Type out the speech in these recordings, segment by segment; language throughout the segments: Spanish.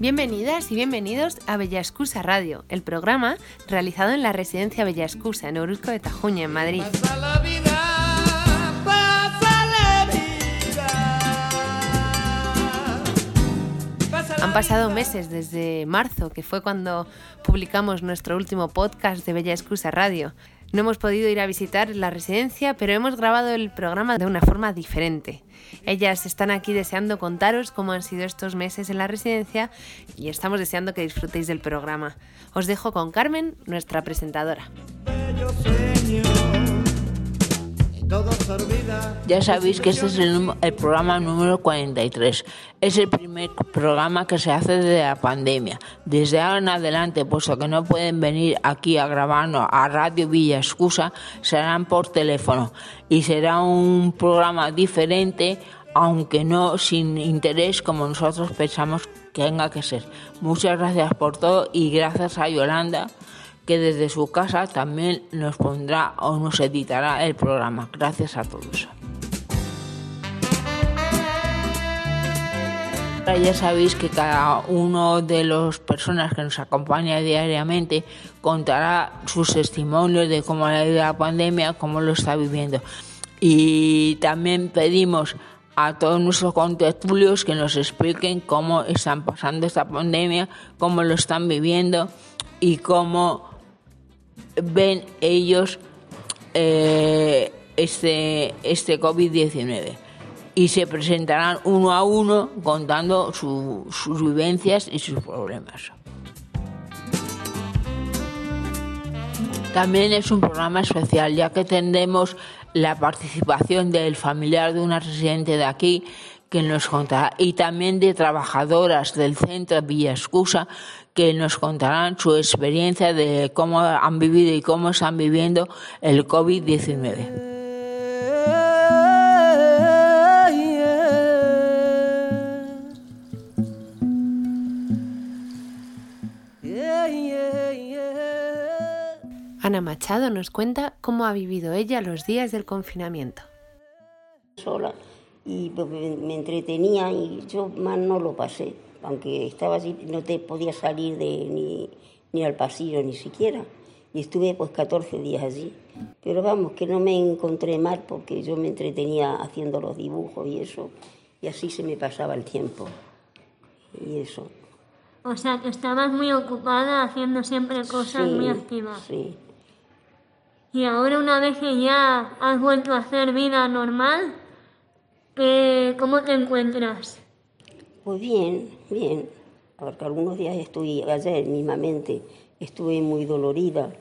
Bienvenidas y bienvenidos a Bella Excusa Radio, el programa realizado en la residencia Bella Excusa en Orozco de Tajuña, en Madrid. Han pasado meses desde marzo, que fue cuando publicamos nuestro último podcast de Bella Excusa Radio. No hemos podido ir a visitar la residencia, pero hemos grabado el programa de una forma diferente. Ellas están aquí deseando contaros cómo han sido estos meses en la residencia y estamos deseando que disfrutéis del programa. Os dejo con Carmen, nuestra presentadora. Ya sabéis que este es el, programa número 43. Es el primer programa que se hace desde la pandemia. Desde ahora en adelante, puesto que no pueden venir aquí a grabarnos a Radio Villa Excusa, serán por teléfono. Y será un programa diferente, aunque no sin interés como nosotros pensamos que tenga que ser. Muchas gracias por todo y gracias a Yolanda que desde su casa también nos pondrá o nos editará el programa. Gracias a todos. Ya sabéis que cada uno de las personas que nos acompaña diariamente contará sus testimonios de cómo ha ido la pandemia, cómo lo está viviendo. Y también pedimos a todos nuestros contertulios que nos expliquen cómo están pasando esta pandemia, cómo lo están viviendo y cómo ven ellos eh, este, este COVID-19 y se presentarán uno a uno contando sus vivencias y sus problemas. También es un programa especial ya que tendremos la participación del familiar de una residente de aquí que nos contará y también de trabajadoras del centro Villa Excusa que nos contarán su experiencia de cómo han vivido y cómo están viviendo el COVID-19. Ana Machado nos cuenta cómo ha vivido ella los días del confinamiento. Sola y me entretenía y yo más no lo pasé aunque estaba así, no te podía salir de, ni, al pasillo ni siquiera. Y estuve pues 14 días allí. Pero vamos, que no me encontré mal porque yo me entretenía haciendo los dibujos y eso. Y así se me pasaba el tiempo. Y eso. O sea, que estabas muy ocupada haciendo siempre cosas muy activas. Sí. Y ahora una vez que ya has vuelto a hacer vida normal, ¿cómo te encuentras? Pues bien, bien, porque algunos días estuve, ayer mismamente, estuve muy dolorida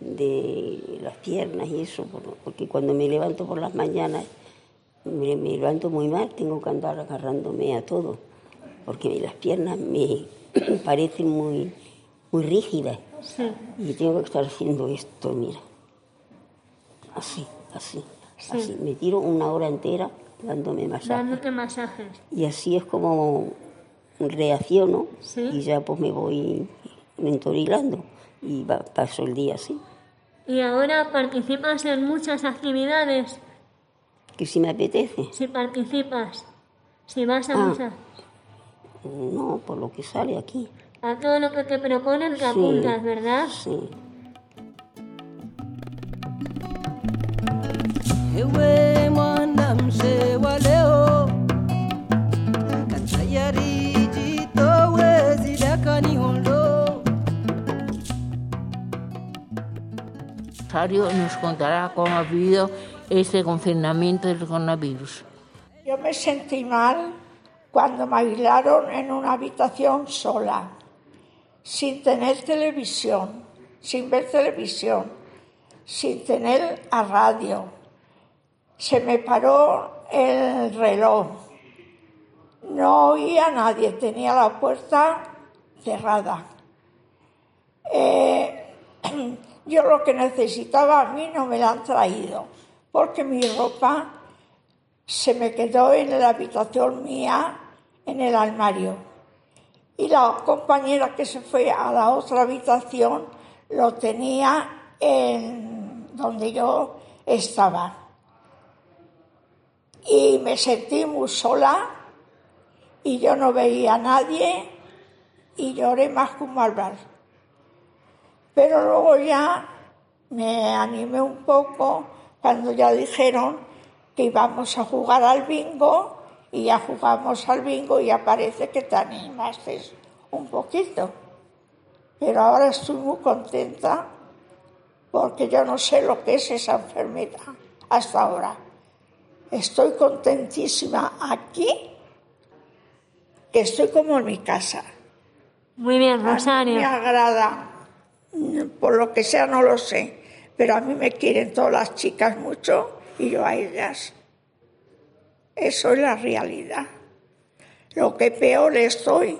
de las piernas y eso, porque cuando me levanto por las mañanas, me, levanto muy mal, tengo que andar agarrándome a todo, porque las piernas me parecen muy, muy rígidas. Y tengo que estar haciendo esto, mira, así, así, así, me tiro una hora entera dándome masajes. Dándote masajes. Y así es como reacciono y ya pues me voy mentorilando y paso el día así. ¿Y ahora participas en muchas actividades? Que si me apetece. Si participas, si vas a ah. No, por lo que sale aquí. A todo lo que te proponen te apuntas, ¿verdad? Sí. Nos contará cómo ha vivido este confinamiento del coronavirus. Yo me sentí mal cuando me aislaron en una habitación sola, sin tener televisión, sin ver televisión, sin tener a radio. Se me paró el reloj. No oía a nadie, tenía la puerta cerrada. Eh, yo lo que necesitaba a mí no me la han traído, porque mi ropa se me quedó en la habitación mía, en el armario. Y la compañera que se fue a la otra habitación lo tenía en donde yo estaba. Y me sentí muy sola y yo no veía a nadie y lloré más como hablar. Pero luego ya me animé un poco cuando ya dijeron que íbamos a jugar al bingo y ya jugamos al bingo y ya parece que te animaste un poquito. Pero ahora estoy muy contenta porque yo no sé lo que es esa enfermedad hasta ahora. Estoy contentísima aquí, que estoy como en mi casa. Muy bien, Rosario. Me agrada, por lo que sea no lo sé, pero a mí me quieren todas las chicas mucho y yo a ellas. Eso es la realidad. Lo que peor estoy,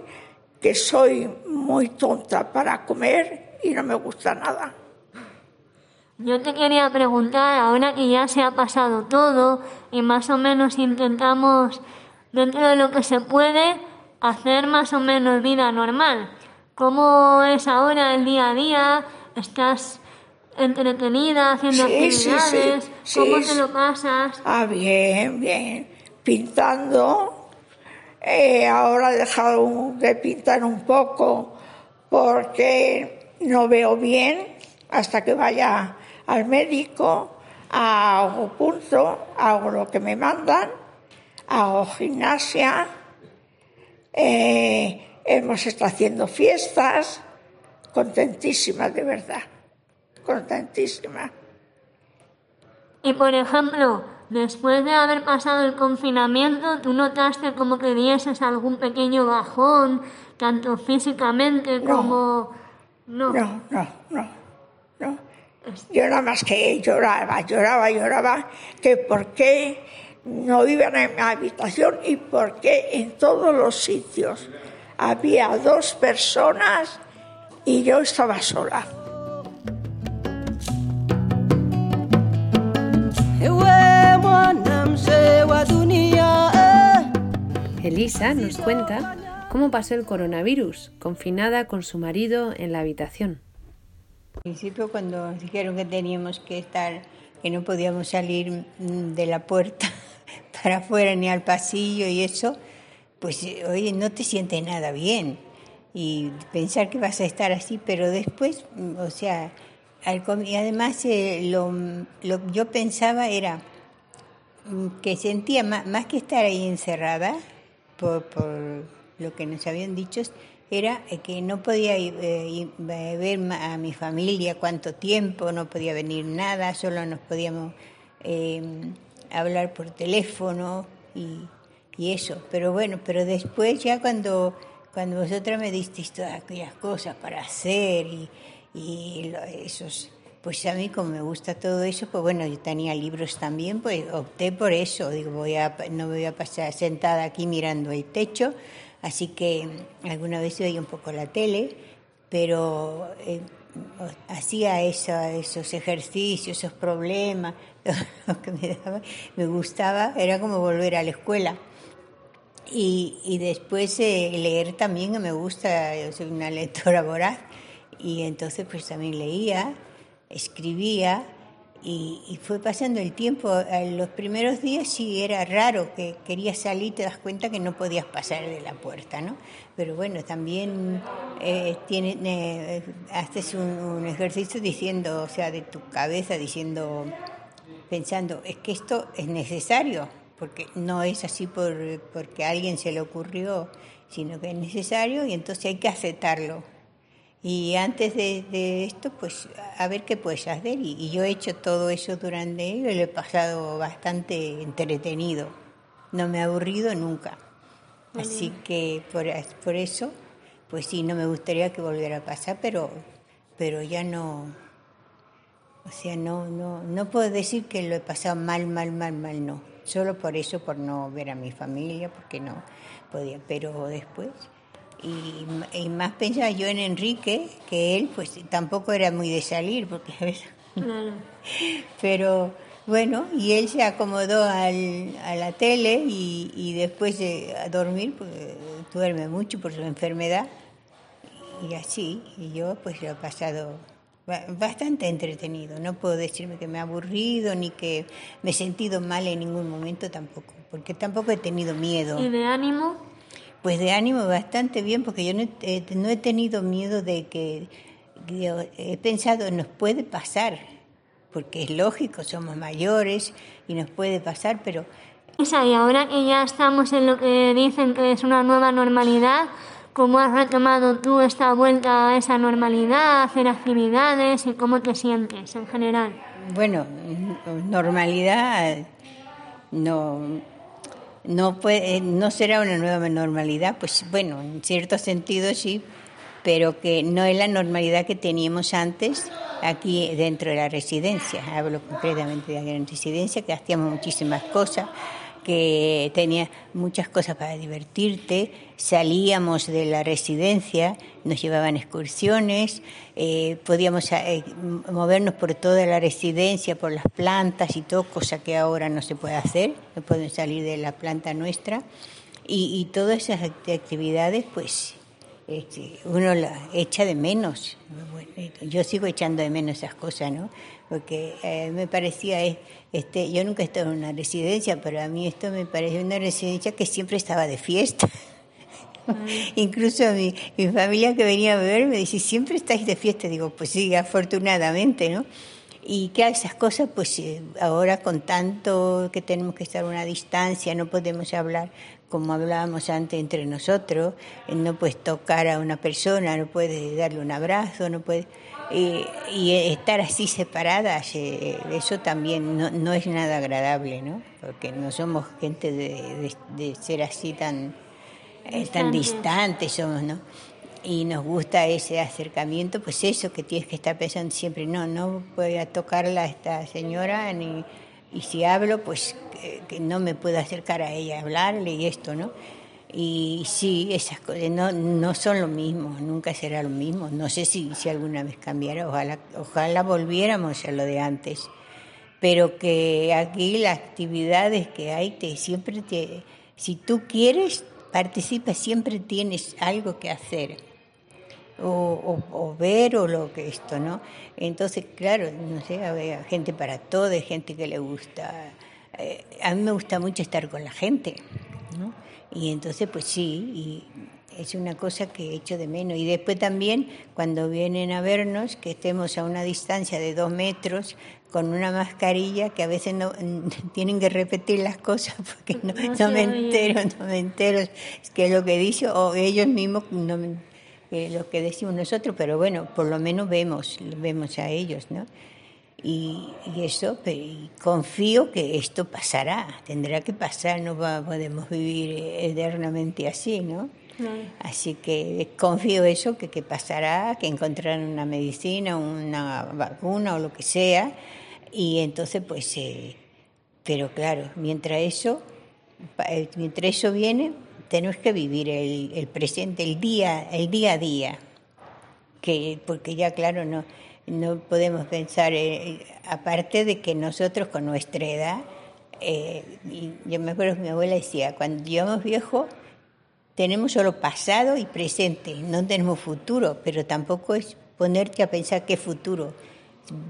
que soy muy tonta para comer y no me gusta nada. Yo te quería preguntar, ahora que ya se ha pasado todo y más o menos intentamos, dentro de lo que se puede, hacer más o menos vida normal. ¿Cómo es ahora el día a día? ¿Estás entretenida haciendo actividades? ¿Cómo te lo pasas? Ah, bien, bien. Pintando. Eh, ahora he dejado de pintar un poco porque no veo bien hasta que vaya al médico, hago punto, hago lo que me mandan, hago gimnasia, eh, hemos estado haciendo fiestas, contentísima de verdad, contentísima. Y por ejemplo, después de haber pasado el confinamiento, ¿tú notaste como que dieses algún pequeño bajón, tanto físicamente como... No, no, no, no. no. Yo nada más que lloraba, lloraba, lloraba, que por qué no iban en mi habitación y por qué en todos los sitios había dos personas y yo estaba sola. Elisa nos cuenta cómo pasó el coronavirus, confinada con su marido en la habitación. Al principio cuando dijeron que teníamos que estar, que no podíamos salir mm, de la puerta para afuera ni al pasillo y eso, pues oye, no te sientes nada bien. Y pensar que vas a estar así, pero después, mm, o sea, y además eh, lo, lo, yo pensaba era mm, que sentía más, más que estar ahí encerrada, por, por lo que nos habían dicho, era eh, que no podía eh, ver a mi familia cuánto tiempo, no podía venir nada, solo nos podíamos hablar por teléfono y, y, eso. Pero bueno, pero después ya cuando, cuando vosotras me disteis todas aquellas cosas para hacer y, y esos... Pues a mí como me gusta todo eso, pues bueno, yo tenía libros también, pues opté por eso. Digo, voy a, no me voy a pasar sentada aquí mirando el techo, Así que alguna vez veía un poco la tele, pero eh, hacía esos ejercicios, esos problemas, lo que me, daba, me gustaba, era como volver a la escuela. Y, y después eh, leer también, me gusta, yo soy una lectora voraz, y entonces pues también leía, escribía, y, fue pasando el tiempo. En los primeros días sí era raro que querías salir te das cuenta que no podías pasar de la puerta, ¿no? Pero bueno, también eh, tiene, eh, haces un, ejercicio diciendo, o sea, de tu cabeza, diciendo, pensando, es que esto es necesario, porque no es así por, porque a alguien se le ocurrió, sino que es necesario y entonces hay que aceptarlo y antes de, esto, pues a ver qué puedes hacer. Y, yo he hecho todo eso durante y lo he pasado bastante entretenido. No me he aburrido nunca. Así que por, por eso, pues sí, no me gustaría que volviera a pasar, pero, pero ya no. O sea, no, no, no puedo decir que lo he pasado mal, mal, mal, mal, no. Solo por eso, por no ver a mi familia, porque no podía. Pero después y, más pensaba yo en Enrique, que él pues tampoco era muy de salir, porque Pero bueno, y él se acomodó al, a la tele y, después de a dormir, pues duerme mucho por su enfermedad. Y así, y yo pues lo he pasado bastante entretenido. No puedo decirme que me ha aburrido ni que me he sentido mal en ningún momento tampoco, porque tampoco he tenido miedo. ¿Y de ánimo? Pues de ánimo bastante bien, porque yo no he, no he tenido miedo de que, he pensado, nos puede pasar, porque es lógico, somos mayores y nos puede pasar, pero... Y ahora que ya estamos en lo que dicen que es una nueva normalidad, ¿cómo has retomado tú esta vuelta a esa normalidad, hacer actividades y cómo te sientes en general? Bueno, normalidad no no puede, no será una nueva normalidad, pues bueno, en cierto sentido sí, pero que no es la normalidad que teníamos antes aquí dentro de la residencia. Hablo concretamente de la residencia, que hacíamos muchísimas cosas, que tenía muchas cosas para divertirte, salíamos de la residencia, nos llevaban excursiones, eh, podíamos eh, movernos por toda la residencia, por las plantas y todo, cosa que ahora no se puede hacer, no pueden salir de la planta nuestra. Y, todas esas actividades, pues este, uno las echa de menos. yo sigo echando de menos esas cosas, ¿no? Porque eh, me parecía este, yo nunca he estado en una residencia, pero a mí esto me parece una residencia que siempre estaba de fiesta. Incluso mi, mi familia que venía a ver me dice, ¿siempre estáis de fiesta? Digo, pues sí, afortunadamente, ¿no? Y que esas cosas, pues eh, ahora con tanto que tenemos que estar a una distancia, no podemos hablar como hablábamos antes entre nosotros, no puedes tocar a una persona, no puedes darle un abrazo, no puedes y estar así separadas, eh, eso también no, no, es nada agradable, ¿no? Porque no somos gente de, de, ser así tan, eh, tan distantes, somos, ¿no? Y nos gusta ese acercamiento, pues eso que tienes que estar pensando siempre, no, no voy a tocarla a esta señora, ni, y si hablo, pues que, no me puedo acercar a ella hablarle y esto, ¿no? Y sí, esas cosas no, no son lo mismo, nunca será lo mismo. No sé si, si alguna vez cambiara, ojalá, ojalá volviéramos a lo de antes. Pero que aquí las actividades que hay, te, siempre te, si tú quieres, participa, siempre tienes algo que hacer. O, o, ver o lo que esto, ¿no? Entonces, claro, no sé, hay gente para todo, hay gente que le gusta. Eh, a mí me gusta mucho estar con la gente, ¿no? Y entonces, pues sí, y es una cosa que he hecho de menos. Y después también, cuando vienen a vernos, que estemos a una distancia de dos metros, con una mascarilla, que a veces no tienen que repetir las cosas porque no, no, me entero, no me entero qué es lo que dice, o ellos mismos no lo que decimos nosotros, pero bueno, por lo menos vemos, vemos a ellos, ¿no? Y, eso, pero, confío que esto pasará, tendrá que pasar, no podemos vivir eternamente así, ¿no? Así que confío eso, que, que pasará, que encontrarán una medicina, una vacuna o lo que sea, y entonces pues, eh, pero claro, mientras eso, eh, mientras eso viene, tenemos que vivir el, el presente, el día, el día a día, que, porque ya claro, no no podemos pensar, eh, aparte de que nosotros con nuestra edad, eh, yo me acuerdo que mi abuela decía, cuando llegamos viejos, tenemos solo pasado y presente, no tenemos futuro, pero tampoco es ponerte a pensar qué futuro.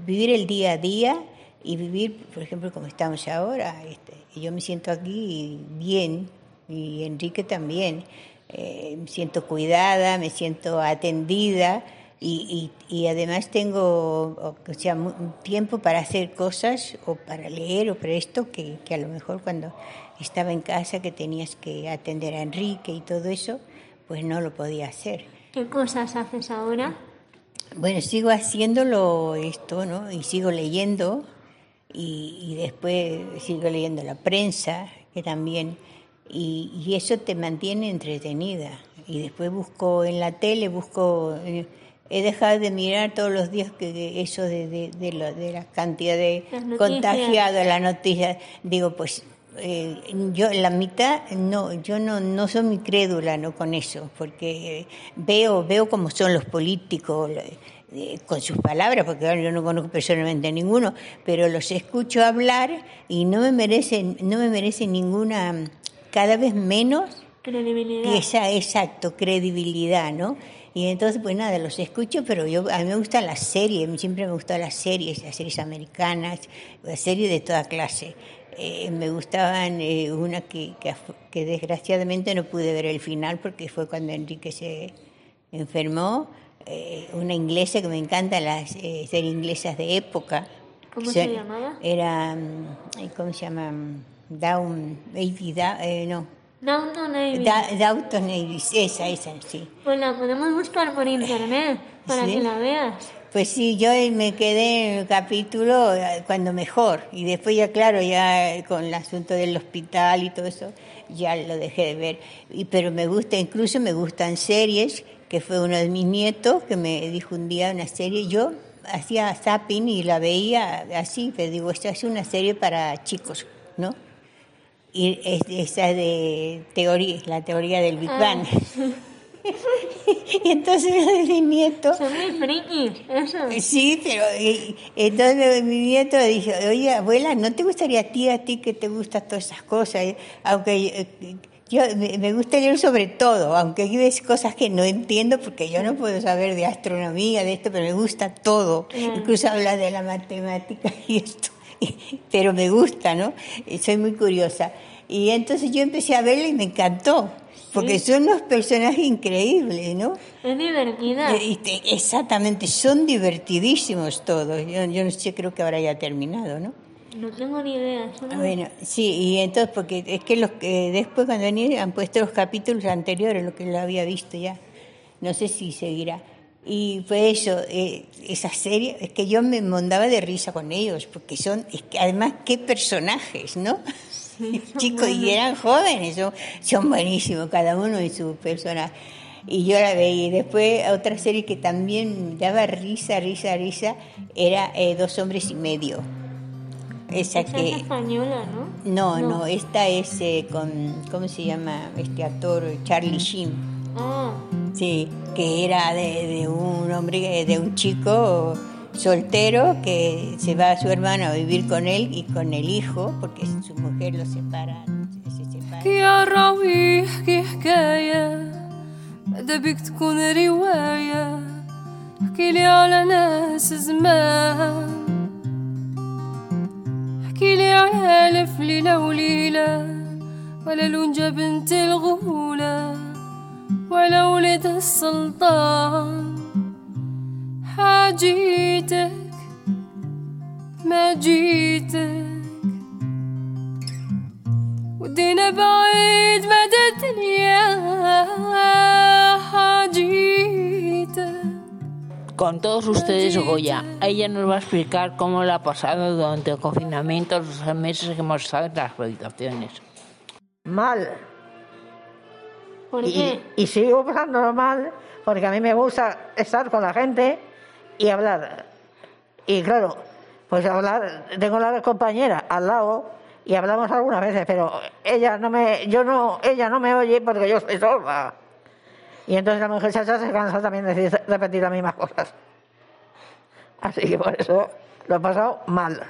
Vivir el día a día y vivir, por ejemplo, como estamos ahora. Este, yo me siento aquí bien y Enrique también. Eh, me siento cuidada, me siento atendida y, y, además tengo o sea, tiempo para hacer cosas o para leer o para esto que, que, a lo mejor cuando estaba en casa que tenías que atender a Enrique y todo eso, pues no lo podía hacer. ¿Qué cosas haces ahora? Bueno, sigo haciéndolo esto, ¿no? Y sigo leyendo y, y después sigo leyendo la prensa, que también, y, y, eso te mantiene entretenida. Y después busco en la tele, busco... Eh, he dejado de mirar todos los días que eso de, de, de, la cantidad de contagiados, las noticias. Digo, pues eh, yo la mitad no yo no no soy muy crédula no con eso porque veo veo cómo son los políticos eh, con sus palabras porque yo no conozco personalmente a ninguno pero los escucho hablar y no me merecen no me merecen ninguna cada vez menos credibilidad esa exacto credibilidad no Y entonces, pues nada, los escucho, pero yo, a mí me gustan las series, siempre me gustan las series, las series americanas, las series de toda clase. Eh, me gustaban eh, una que, que, que, desgraciadamente no pude ver el final porque fue cuando Enrique se enfermó, eh, una inglesa que me encanta, las series inglesas de época. ¿Cómo se, llamaba? Era, mm, ¿cómo se llama? Down, no. Downton Abbey. Downton Abbey, esa, esa, sí. Pues la podemos buscar por internet para que la veas. Pues sí, yo me quedé en el capítulo eh, cuando mejor y después ya claro, ya con el asunto del hospital y todo eso, ya lo dejé de ver. Y, pero me gusta, incluso me gustan series, que fue uno de mis nietos que me dijo un día una serie, yo hacía zapping y la veía así, pero digo, esto es una serie para chicos, ¿no? Y es, esa de teoría, la teoría del Big Bang. Ah. y entonces mi nieto... Son muy frikis, eso. Sí, pero entonces mi nieto dijo, oye, abuela, ¿no te gustaría a ti, a ti que te gustan todas esas cosas? Aunque eh, yo, me gusta leer sobre todo, aunque hay veces cosas que no entiendo porque yo no puedo saber de astronomía, de esto, pero me gusta todo. Incluso habla de la matemática y esto. Pero me gusta, ¿no? Soy muy curiosa. Y entonces yo empecé a verla y me encantó. Porque son unos personajes increíbles, ¿no? Es divertida. Eh, exactamente, son divertidísimos todos. Yo, yo no sé, creo que ahora ya ha terminado, ¿no? No tengo ni idea. Bueno, sí, y entonces, porque es que los que después cuando han puesto los capítulos anteriores, lo que lo había visto ya, no sé si seguirá. Y pues eso, eh, esa serie, es que yo me mondaba de risa con ellos, porque son, es que además, qué personajes, ¿no? chicos y eran jóvenes, son, son buenísimos, cada uno en su personaje. Y yo la veía. Y después otra serie que también daba risa, risa, risa, era eh, Dos hombres y medio. Esa, que... es española, ¿no? No, no, esta es eh, con, ¿cómo se llama? Este actor, Charlie Sheen. Ah. Sí, que era de, de un hombre, de un chico soltero que se va a su hermano a vivir con él y con el hijo, porque su mujer lo separa. Se separa. يا راوي احكي حكاية ماذا بك تكون رواية احكي لي على ناس زمان احكي لي على ألف ليلة وليلة ولا لونجا بنت الغولة ولا ولد السلطان حاجيتك ما جيتك ودينا بعيد مدى الدنيا حاجيتك Con todos ustedes, Goya, ella nos va a explicar cómo la ha pasado durante el confinamiento, los meses que hemos estado en las habitaciones. Mal. ¿Por Y, qué? y sigo pasándolo mal porque a mí me gusta estar con la gente y hablar. Y claro, pues hablar, tengo la compañera al lado y hablamos algunas veces, pero ella no me, yo no, ella no me oye porque yo estoy sorda. Y entonces la mujer chacha se cansa también de decir- repetir las mismas cosas. Así que por eso lo he pasado mal.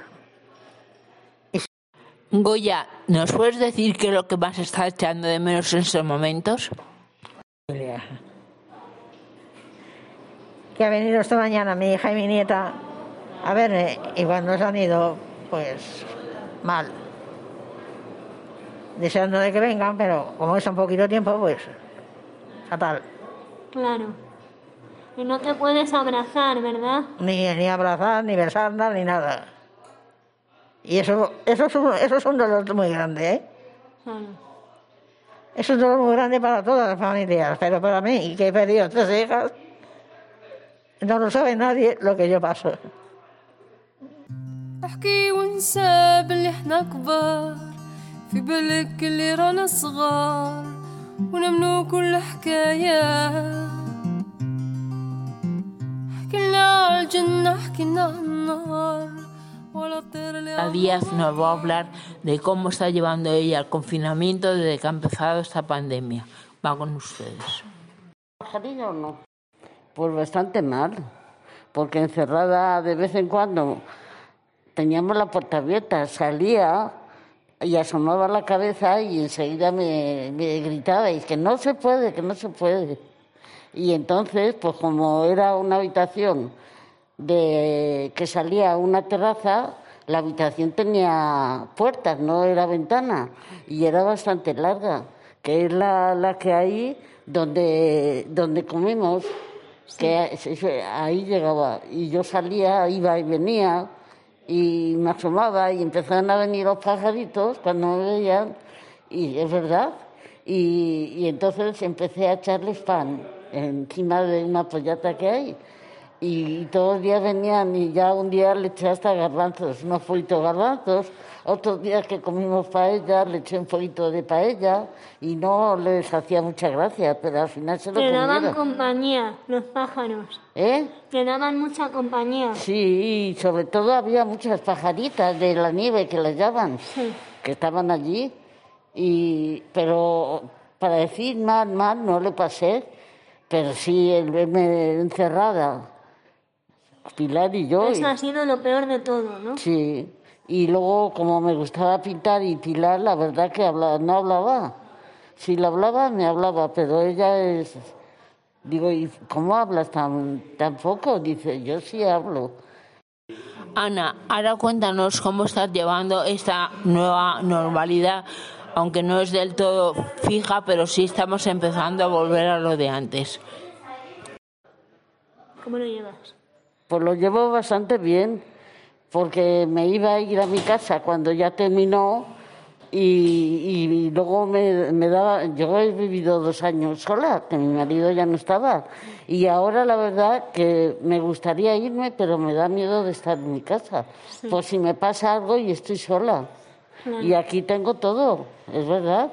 Goya, ¿nos puedes decir qué es lo que más está echando de menos en estos momentos? que ha venido esta mañana mi hija y mi nieta a verme y cuando se han ido, pues mal. Deseando de que vengan, pero como es un poquito tiempo, pues fatal. Claro. Y no te puedes abrazar, ¿verdad? Ni, ni abrazar, ni besarla, ni nada. Y eso, eso, es un, eso es un dolor muy grande, ¿eh? Claro. Es un dolor muy grande para todas las familias, pero para mí, que he perdido tres hijas, no lo sabe nadie lo que yo paso. احكي ونسى باللي احنا كبار في بالك اللي رانا صغار ونمنو كل حكاية حكينا على الجنة حكينا على A Díaz nos va a hablar de cómo está llevando ella el confinamiento desde que ha empezado esta pandemia. Va con ustedes. o no? Pues bastante mal, porque encerrada de vez en cuando teníamos la puerta abierta, salía y asomaba la cabeza y enseguida me, me gritaba, y que no se puede, que no se puede. Y entonces, pues como era una habitación de que salía a una terraza, la habitación tenía puertas, no era ventana, y era bastante larga, que es la, la que hay donde, donde comemos, que ahí llegaba. Y yo salía, iba y venía, y me asomaba, y empezaban a venir los pajaritos cuando me veían, y es verdad. Y, y entonces empecé a echarles pan encima de una pollata que hay y todos los días venían y ya un día le eché hasta garbanzos, unos fuitos garbanzos, otros días que comimos paella le eché un poquito de paella y no les hacía mucha gracia, pero al final se lo Te daban compañía los pájaros. ¿Eh? Te daban mucha compañía. Sí, y sobre todo había muchas pajaritas de la nieve que les llaman, que estaban allí, y, pero para decir mal, mal no le pasé, pero sí el verme encerrada Pilar y yo. Eso ha sido lo peor de todo, ¿no? Sí. Y luego, como me gustaba pintar y Pilar, la verdad que no hablaba. Si le hablaba, me hablaba, pero ella es... Digo, ¿y cómo hablas tan, tan poco? Dice, yo sí hablo. Ana, ahora cuéntanos cómo estás llevando esta nueva normalidad, aunque no es del todo fija, pero sí estamos empezando a volver a lo de antes. ¿Cómo lo llevas? Pues lo llevo bastante bien, porque me iba a ir a mi casa cuando ya terminó y, luego me, me, daba, yo he vivido dos años sola, que mi marido ya no estaba. Y ahora la verdad que me gustaría irme, pero me da miedo de estar en mi casa. Pues si me pasa algo y estoy sola. Y aquí tengo todo, es verdad.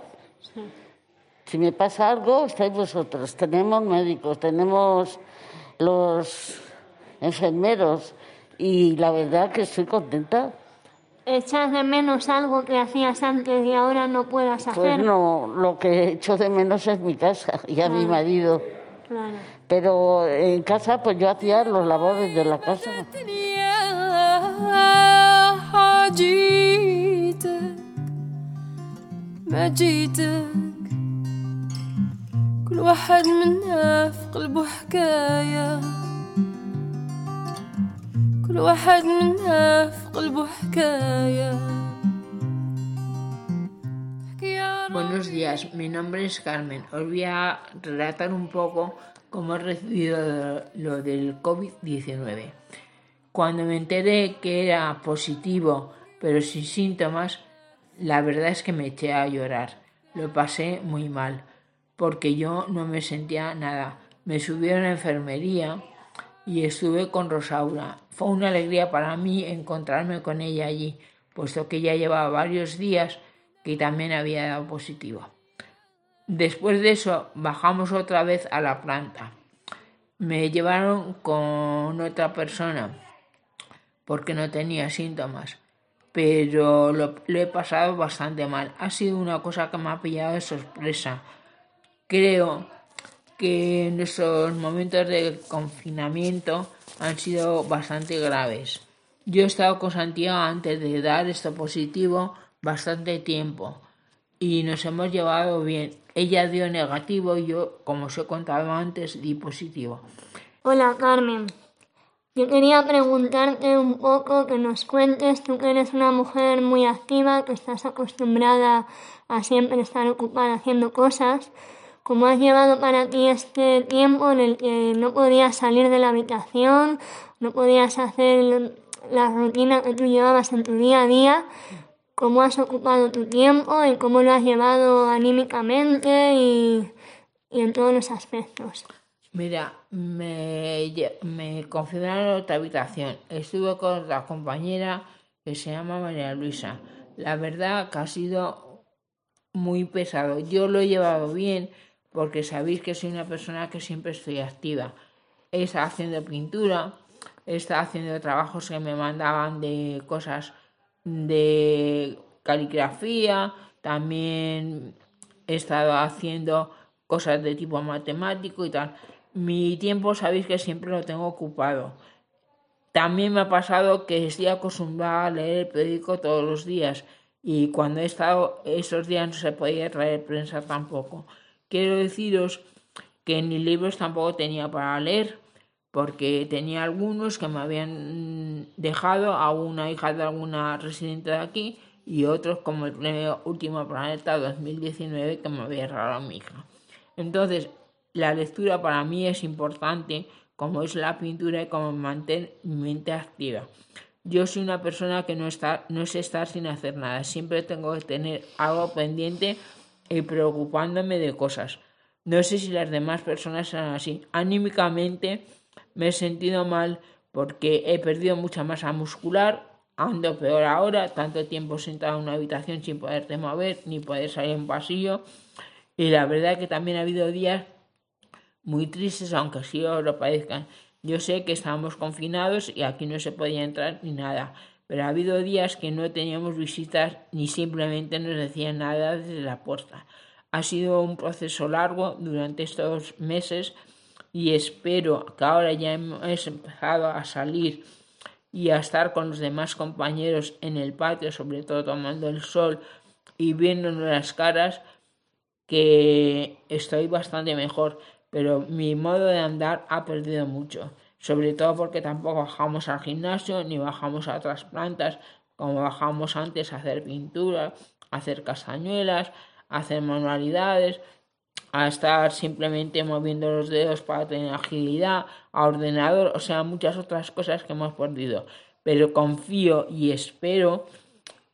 Si me pasa algo, estáis vosotros. Tenemos médicos, tenemos los enfermeros y la verdad que estoy contenta. ¿Echas de menos algo que hacías antes y ahora no puedas pues hacer? Pues no, lo que echo de menos es mi casa y a mi marido. Claro. Pero en casa pues yo hacía los labores de la casa. Buenos días, mi nombre es Carmen. Os voy a relatar un poco cómo he recibido lo del COVID-19. Cuando me enteré que era positivo pero sin síntomas, la verdad es que me eché a llorar. Lo pasé muy mal porque yo no me sentía nada. Me subieron a enfermería y estuve con Rosaura. Fue una alegría para mí encontrarme con ella allí, puesto que ya llevaba varios días que también había dado positivo. Después de eso bajamos otra vez a la planta. Me llevaron con otra persona porque no tenía síntomas, pero lo, lo, he pasado bastante mal. Ha sido una cosa que me ha pillado de sorpresa. Creo que nuestros momentos de confinamiento han sido bastante graves. Yo he estado con Santiago antes de dar esto positivo bastante tiempo y nos hemos llevado bien. Ella dio negativo y yo, como os he contado antes, di positivo. Hola Carmen, yo quería preguntarte un poco que nos cuentes, tú que eres una mujer muy activa, que estás acostumbrada a siempre estar ocupada haciendo cosas, ¿Cómo has llevado para ti este tiempo en el que no podías salir de la habitación, no podías hacer la rutina que tú llevabas en tu día a día? ¿Cómo has ocupado tu tiempo y cómo lo has llevado anímicamente y, en todos los aspectos? Mira, me, me confinaron en otra habitación. Estuve con la compañera que se llama María Luisa. La verdad que ha sido muy pesado. Yo lo he llevado bien porque sabéis que soy una persona que siempre estoy activa. He estado haciendo pintura, estado haciendo trabajos que me mandaban de cosas de caligrafía, también he estado haciendo cosas de tipo matemático y tal. Mi tiempo sabéis que siempre lo tengo ocupado. También me ha pasado que estoy acostumbrada a leer el periódico todos los días y cuando he estado esos días no se podía traer prensa tampoco quiero deciros que ni libros tampoco tenía para leer, porque tenía algunos que me habían dejado a una hija de alguna residente de aquí y otros como el Último Planeta 2019 que me había regalado mi hija. Entonces, la lectura para mí es importante, como es la pintura y como mantener mi mente activa. Yo soy una persona que no, está, no sé estar sin hacer nada, siempre tengo que tener algo pendiente y preocupándome de cosas. No sé si las demás personas son así. Anímicamente me he sentido mal porque he perdido mucha masa muscular, ando peor ahora, tanto tiempo sentado en una habitación sin poderte mover ni poder salir en pasillo. Y la verdad que también ha habido días muy tristes, aunque sí os lo parezcan. Yo sé que estábamos confinados y aquí no se podía entrar ni nada, pero ha habido días que no teníamos visitas ni simplemente nos decían nada desde la puerta. Ha sido un proceso largo durante estos meses y espero que ahora ya hemos empezado a salir y a estar con los demás compañeros en el patio, sobre todo tomando el sol y viéndonos las caras, que estoy bastante mejor, pero mi modo de andar ha perdido mucho, sobre todo porque tampoco bajamos al gimnasio ni bajamos a otras plantas como bajamos antes a hacer pintura, a hacer castañuelas, hacer manualidades, a estar simplemente moviendo los dedos para tener agilidad, a ordenador, o sea, muchas otras cosas que hemos perdido. Pero confío y espero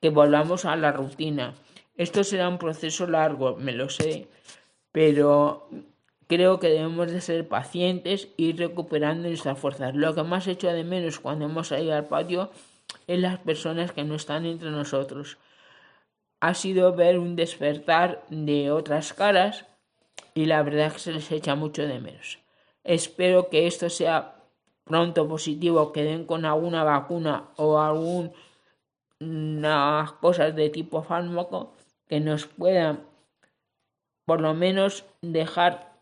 que volvamos a la rutina. Esto será un proceso largo, me lo sé, pero creo que debemos de ser pacientes y recuperando nuestras fuerzas. Lo que más hecho de menos cuando hemos salido al patio es las personas que no están entre nosotros ha sido ver un despertar de otras caras y la verdad es que se les echa mucho de menos. Espero que esto sea pronto positivo, que den con alguna vacuna o algunas cosas de tipo fármaco que nos puedan por lo menos dejar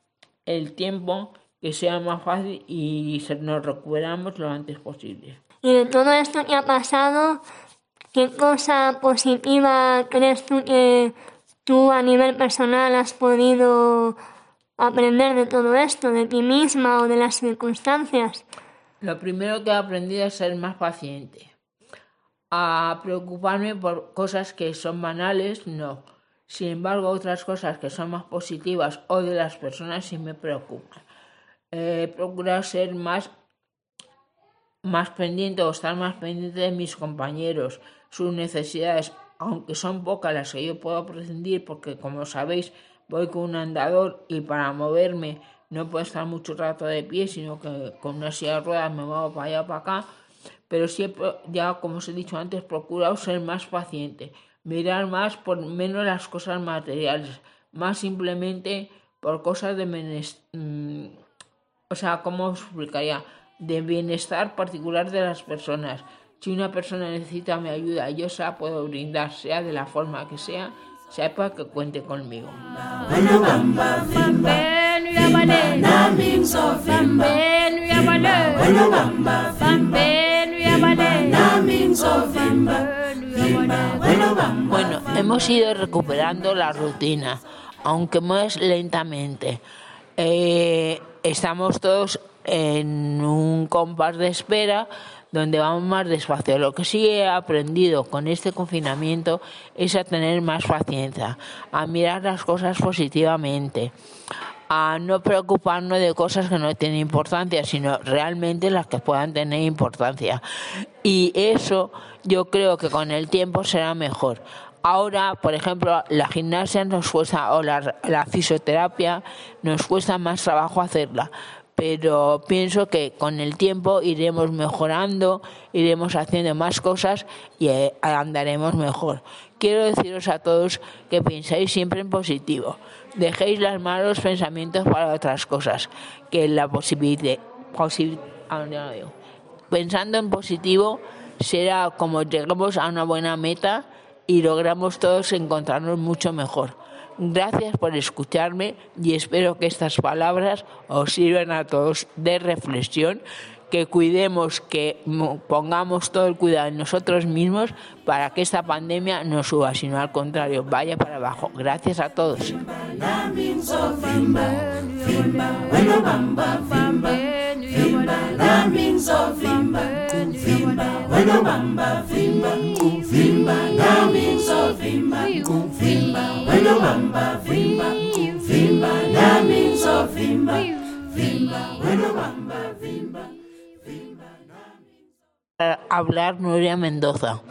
el tiempo que sea más fácil y nos recuperamos lo antes posible. Y de todo esto que ha pasado, ¿Qué cosa positiva crees tú que tú a nivel personal has podido aprender de todo esto, de ti misma o de las circunstancias? Lo primero que he aprendido es ser más paciente. A preocuparme por cosas que son banales, no. Sin embargo, otras cosas que son más positivas o de las personas sí me preocupan. Eh, procurar ser más, más pendiente o estar más pendiente de mis compañeros, sus necesidades, aunque son pocas las que yo puedo prescindir, porque como sabéis voy con un andador y para moverme no puedo estar mucho rato de pie, sino que con una silla de ruedas me muevo para allá para acá, pero siempre, ya como os he dicho antes, procuro ser más paciente, mirar más por menos las cosas materiales, más simplemente por cosas de mm, o sea, ¿cómo os explicaría? De bienestar particular de las personas. Si una persona necesita mi ayuda, yo se la puedo brindar, sea de la forma que sea, sepa que cuente conmigo. Bueno, hemos ido recuperando la rutina, aunque más lentamente. Eh, estamos todos en un compás de espera donde vamos más despacio. Lo que sí he aprendido con este confinamiento es a tener más paciencia, a mirar las cosas positivamente, a no preocuparnos de cosas que no tienen importancia, sino realmente las que puedan tener importancia. Y eso yo creo que con el tiempo será mejor. Ahora, por ejemplo, la gimnasia nos cuesta, o la, fisioterapia, nos cuesta más trabajo hacerla pero pienso que con el tiempo iremos mejorando, iremos haciendo más cosas y eh, andaremos mejor. Quiero deciros a todos que pensáis siempre en positivo. Dejéis los malos pensamientos para otras cosas, que la posibilidad, ah, pensando en positivo será como lleguemos a una buena meta y logramos todos encontrarnos mucho mejor. Gracias por escucharme y espero que estas palabras os sirvan a todos de reflexión que cuidemos, que pongamos todo el cuidado en nosotros mismos para que esta pandemia no suba, sino al contrario, vaya para abajo. Gracias a todos. Hablar Nuria Mendoza,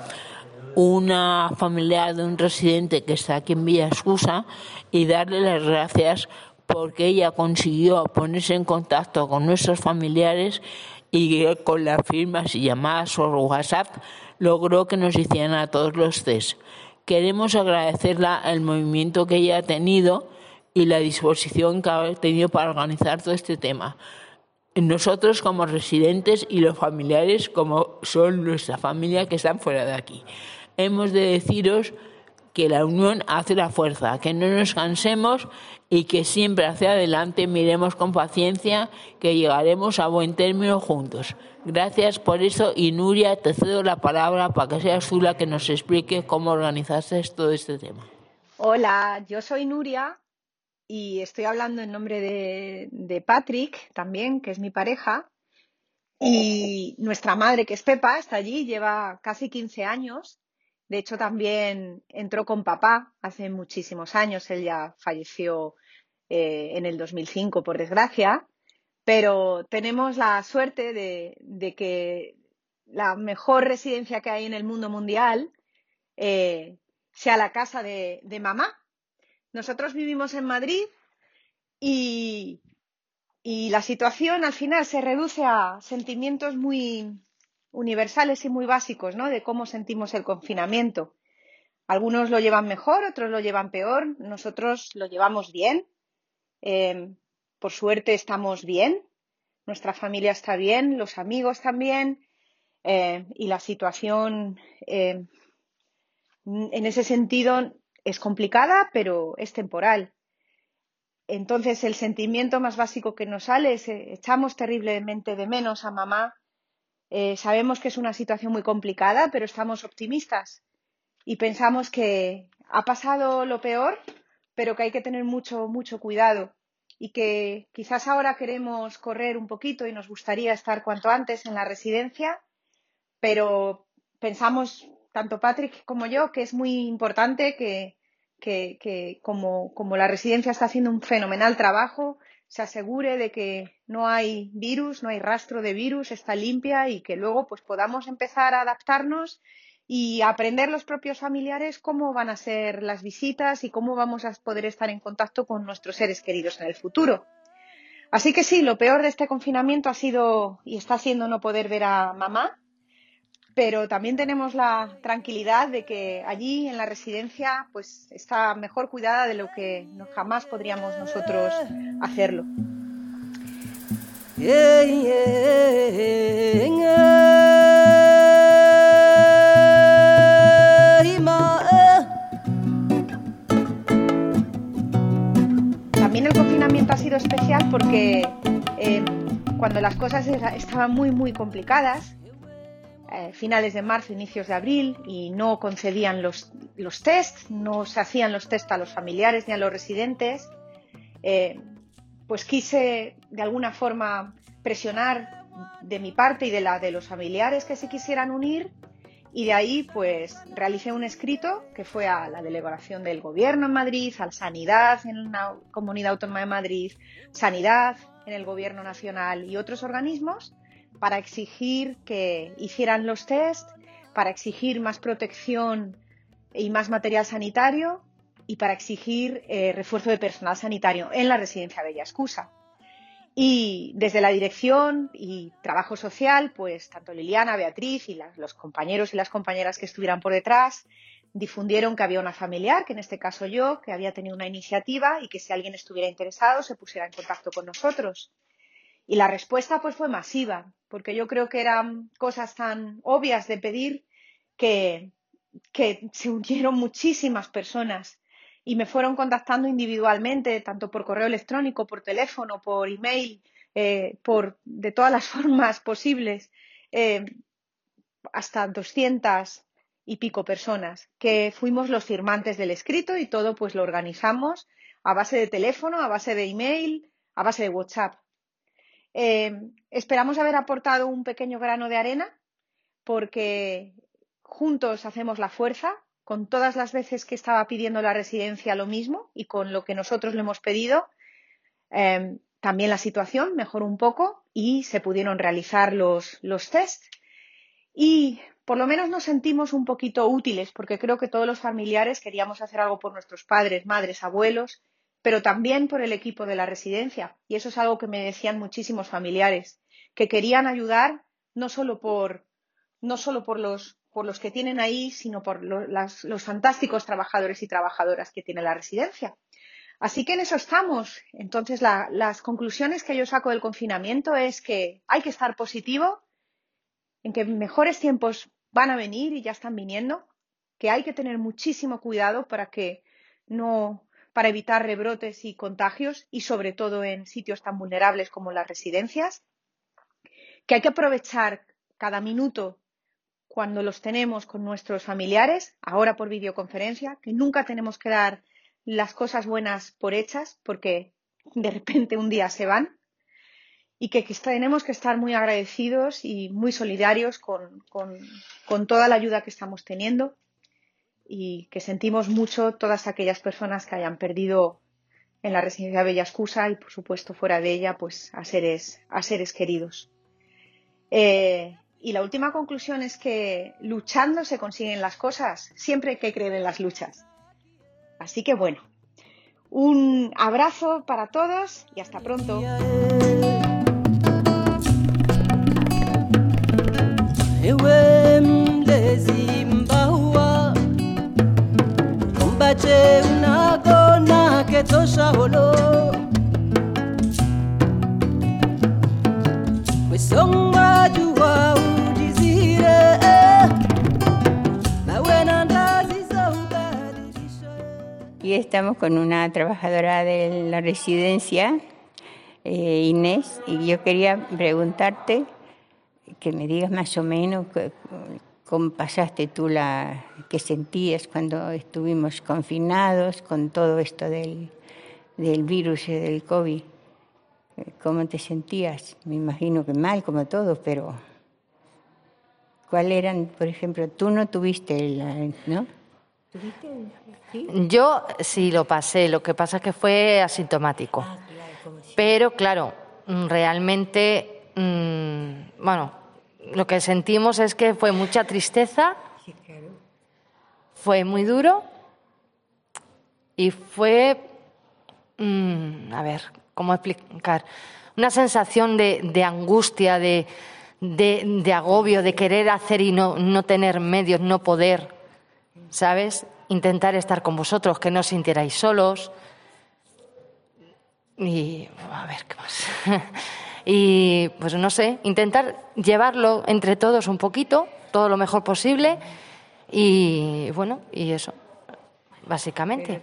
una familiar de un residente que está aquí en Villa Escusa, y darle las gracias porque ella consiguió ponerse en contacto con nuestros familiares y con las firmas y llamadas por WhatsApp logró que nos hicieran a todos los test. Queremos agradecerla el movimiento que ella ha tenido y la disposición que ha tenido para organizar todo este tema. Nosotros como residentes y los familiares como son nuestra familia que están fuera de aquí. Hemos de deciros que la unión hace la fuerza, que no nos cansemos y que siempre hacia adelante miremos con paciencia que llegaremos a buen término juntos. Gracias por eso y Nuria, te cedo la palabra para que seas tú la que nos explique cómo organizaste todo este tema. Hola, yo soy Nuria y estoy hablando en nombre de, de Patrick también, que es mi pareja, y nuestra madre, que es Pepa, está allí, lleva casi 15 años de hecho, también entró con papá hace muchísimos años. Él ya falleció eh, en el 2005, por desgracia. Pero tenemos la suerte de, que la mejor residencia que hay en el mundo mundial eh, sea la casa de, mamá. Nosotros vivimos en Madrid y, y la situación al final se reduce a sentimientos muy, universales y muy básicos, ¿no? De cómo sentimos el confinamiento. Algunos lo llevan mejor, otros lo llevan peor. Nosotros lo llevamos bien. Eh, por suerte estamos bien. Nuestra familia está bien, los amigos también. Eh, y la situación eh, en ese sentido es complicada, pero es temporal. Entonces, el sentimiento más básico que nos sale es echamos terriblemente de menos a mamá eh, sabemos que es una situación muy complicada, pero estamos optimistas. Y pensamos que ha pasado lo peor, pero que hay que tener mucho, mucho cuidado. Y que quizás ahora queremos correr un poquito y nos gustaría estar cuanto antes en la residencia, pero pensamos, tanto Patrick como yo, que es muy importante que, que, como, como la residencia está haciendo un fenomenal trabajo, se asegure de que no hay virus, no hay rastro de virus, está limpia y que luego pues podamos empezar a adaptarnos y aprender los propios familiares cómo van a ser las visitas y cómo vamos a poder estar en contacto con nuestros seres queridos en el futuro. Así que sí, lo peor de este confinamiento ha sido y está siendo no poder ver a mamá, pero también tenemos la tranquilidad de que allí en la residencia pues está mejor cuidada de lo que jamás podríamos nosotros hacerlo. También el confinamiento ha sido especial porque eh, cuando las cosas estaban muy muy complicadas eh, finales de marzo, inicios de abril y no concedían los, los test, no se hacían los test a los familiares ni a los residentes, eh, pues quise de alguna forma presionar de mi parte y de la de los familiares que se quisieran unir y de ahí pues realicé un escrito que fue a la delegación del gobierno en Madrid, a Sanidad en la Comunidad Autónoma de Madrid, Sanidad en el Gobierno Nacional y otros organismos para exigir que hicieran los test, para exigir más protección y más material sanitario y para exigir eh, refuerzo de personal sanitario en la residencia Bella Excusa. Y desde la dirección y trabajo social, pues tanto Liliana, Beatriz y los compañeros y las compañeras que estuvieran por detrás difundieron que había una familiar, que en este caso yo, que había tenido una iniciativa y que si alguien estuviera interesado se pusiera en contacto con nosotros. Y la respuesta pues fue masiva, porque yo creo que eran cosas tan obvias de pedir que, se unieron muchísimas personas y me fueron contactando individualmente, tanto por correo electrónico, por teléfono, por email, eh, por, de todas las formas posibles, eh, hasta 200 y pico personas, que fuimos los firmantes del escrito y todo pues lo organizamos a base de teléfono, a base de email, a base de WhatsApp. Eh, esperamos haber aportado un pequeño grano de arena porque juntos hacemos la fuerza, con todas las veces que estaba pidiendo la residencia lo mismo y con lo que nosotros le hemos pedido, eh, también la situación mejoró un poco y se pudieron realizar los, los test. Y por lo menos nos sentimos un poquito útiles, porque creo que todos los familiares queríamos hacer algo por nuestros padres, madres, abuelos, pero también por el equipo de la residencia. Y eso es algo que me decían muchísimos familiares, que querían ayudar no solo por, no solo por los, por los que tienen ahí, sino por lo, los fantásticos trabajadores y trabajadoras que tiene la residencia. Así que en eso estamos. Entonces, la, las conclusiones que yo saco del confinamiento es que hay que estar positivo, en que mejores tiempos van a venir y ya están viniendo, que hay que tener muchísimo cuidado para que no para evitar rebrotes y contagios y sobre todo en sitios tan vulnerables como las residencias, que hay que aprovechar cada minuto cuando los tenemos con nuestros familiares, ahora por videoconferencia, que nunca tenemos que dar las cosas buenas por hechas porque de repente un día se van y que, tenemos que estar muy agradecidos y muy solidarios con, con, toda la ayuda que estamos teniendo y que sentimos mucho todas aquellas personas que hayan perdido en la residencia Bella Excusa y por supuesto fuera de ella pues a seres, a seres queridos. Eh, y la última conclusión es que luchando se consiguen las cosas, siempre hay que creer en las luchas. Así que bueno, un abrazo para todos y hasta pronto. Y estamos con una trabajadora de la residencia, eh, Inés, y yo quería preguntarte, que me digas más o menos cómo pasaste tú la, qué sentías cuando estuvimos confinados con todo esto del, del virus y del COVID. ¿Cómo te sentías? Me imagino que mal, como todos, pero ¿cuál eran, por ejemplo, tú no tuviste, la, ¿no? Yo sí lo pasé, lo que pasa es que fue asintomático. Ah, claro, si Pero claro, mm, realmente, mmm, bueno, lo que sentimos es que fue mucha tristeza, sí, claro. fue muy duro y fue, mmm, a ver, ¿cómo explicar? Una sensación de, de angustia, de, de, de, agobio, de querer hacer y no, no tener medios, no poder, ¿sabes? Intentar estar con vosotros, que no os sintierais solos. Y a ver, ¿qué más? y pues no sé, intentar llevarlo entre todos un poquito, todo lo mejor posible y bueno, y eso, básicamente.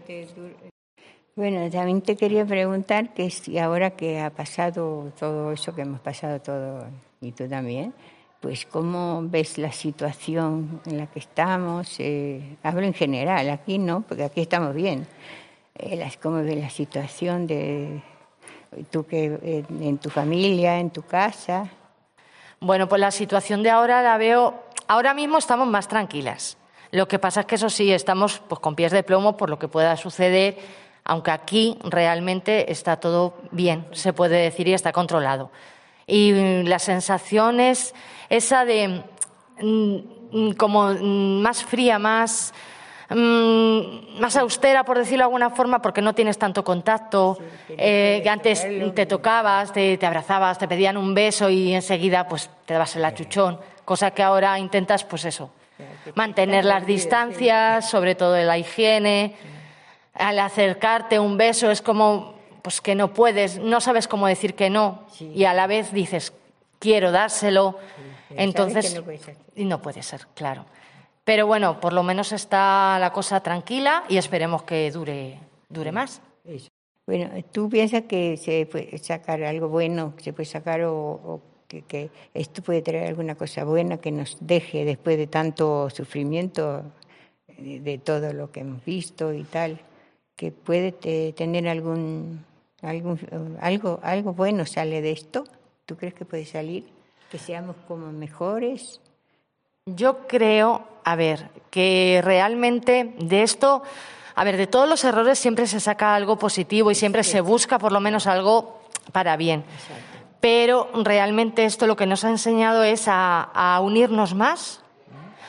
Bueno, también te quería preguntar que si ahora que ha pasado todo eso que hemos pasado todo y tú también, pues cómo ves la situación en la que estamos, eh, hablo en general, aquí no, porque aquí estamos bien, eh, cómo ves la situación de tú que en tu familia, en tu casa. Bueno, pues la situación de ahora la veo, ahora mismo estamos más tranquilas. Lo que pasa es que eso sí, estamos pues, con pies de plomo por lo que pueda suceder, aunque aquí realmente está todo bien, se puede decir, y está controlado. Y la sensación es esa de mm, como mm, más fría, más más austera, por decirlo de alguna forma, porque no tienes tanto contacto, eh, que antes te tocabas, te, te, abrazabas, te pedían un beso y enseguida pues te dabas el achuchón, cosa que ahora intentas, pues eso, mantener las distancias, sobre todo de la higiene. Al acercarte un beso es como pues que no puedes, no sabes cómo decir que no y a la vez dices quiero dárselo, entonces y no puede ser, claro. Pero bueno, por lo menos está la cosa tranquila y esperemos que dure, dure más. Bueno, ¿tú piensas que se puede sacar algo bueno, que se puede sacar o, que, esto puede traer alguna cosa buena que nos deje después de tanto sufrimiento de, todo lo que hemos visto y tal? ¿Que puede tener algún, algún algo, algo bueno sale de esto? ¿Tú crees que puede salir? ¿Que seamos como mejores? Yo creo, a ver, que realmente de esto a ver, de todos los errores siempre se saca algo positivo y siempre se busca por lo menos algo para bien. Pero realmente esto lo que nos ha enseñado es a, unirnos más,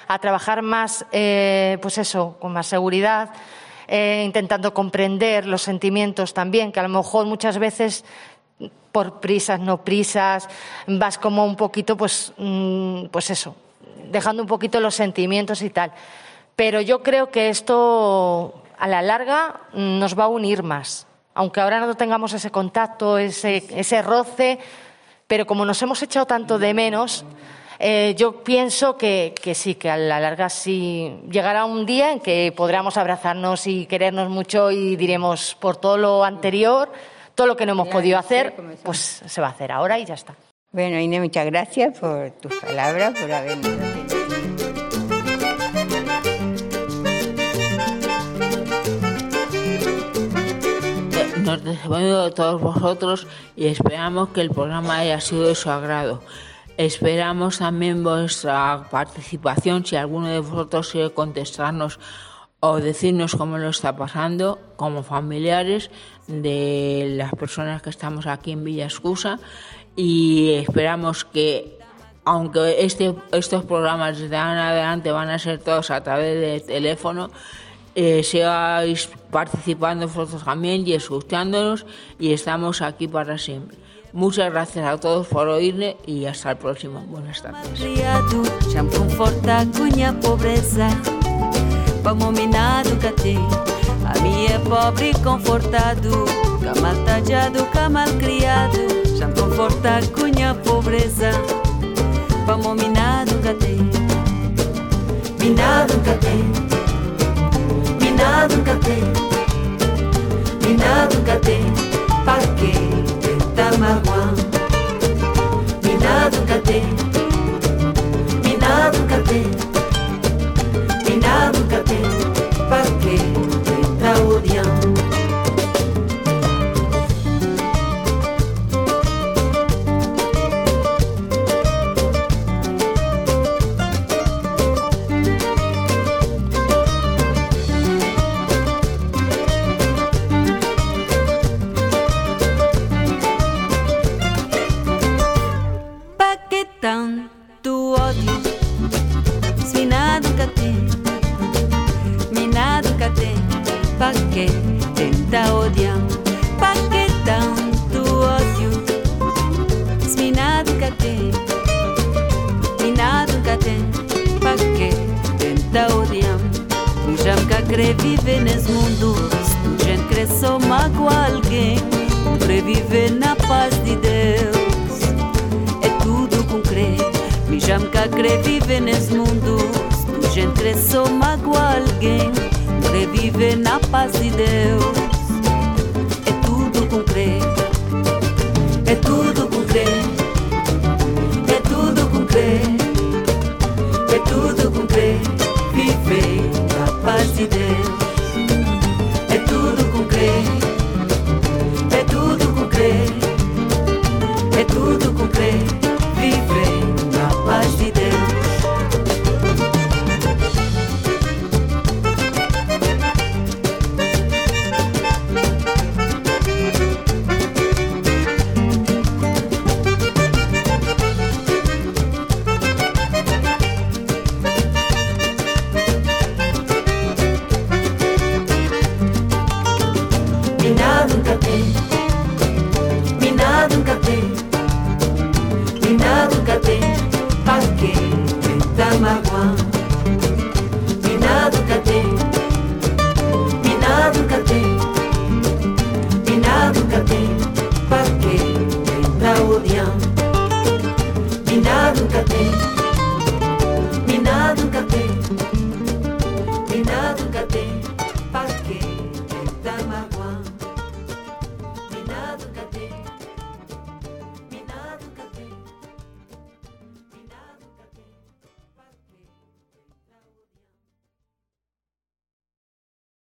a trabajar más, eh, pues eso, con más seguridad, eh, intentando comprender los sentimientos también, que a lo mejor muchas veces por prisas, no prisas, vas como un poquito, pues, mm, pues eso, dejando un poquito los sentimientos y tal. Pero yo creo que esto a la larga nos va a unir más. Aunque ahora no tengamos ese contacto, ese, ese roce, pero como nos hemos echado tanto de menos, eh, yo pienso que, que, sí, que a la larga sí llegará un día en que podremos abrazarnos y querernos mucho y diremos por todo lo anterior, todo lo que no hemos podido hacer, pues se va a hacer ahora y ya está. Bueno, Inés, muchas gracias por tus palabras, por habernos Nos despedimos de todos vosotros y esperamos que el programa haya sido de su agrado. Esperamos también vuestra participación si alguno de vosotros quiere contestarnos o decirnos cómo lo está pasando como familiares de las personas que estamos aquí en Villa Escusa y esperamos que aunque este, estos programas de ahora adelante van a ser todos a través de teléfono, eh, sigáis participando vosotros también y escuchándonos y estamos aquí para siempre. Muchas gracias a todos por oírme y hasta el próximo. Buenas tardes. A minha é pobre pobreza, minado catê, minado minado catê, minado day.